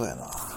对了。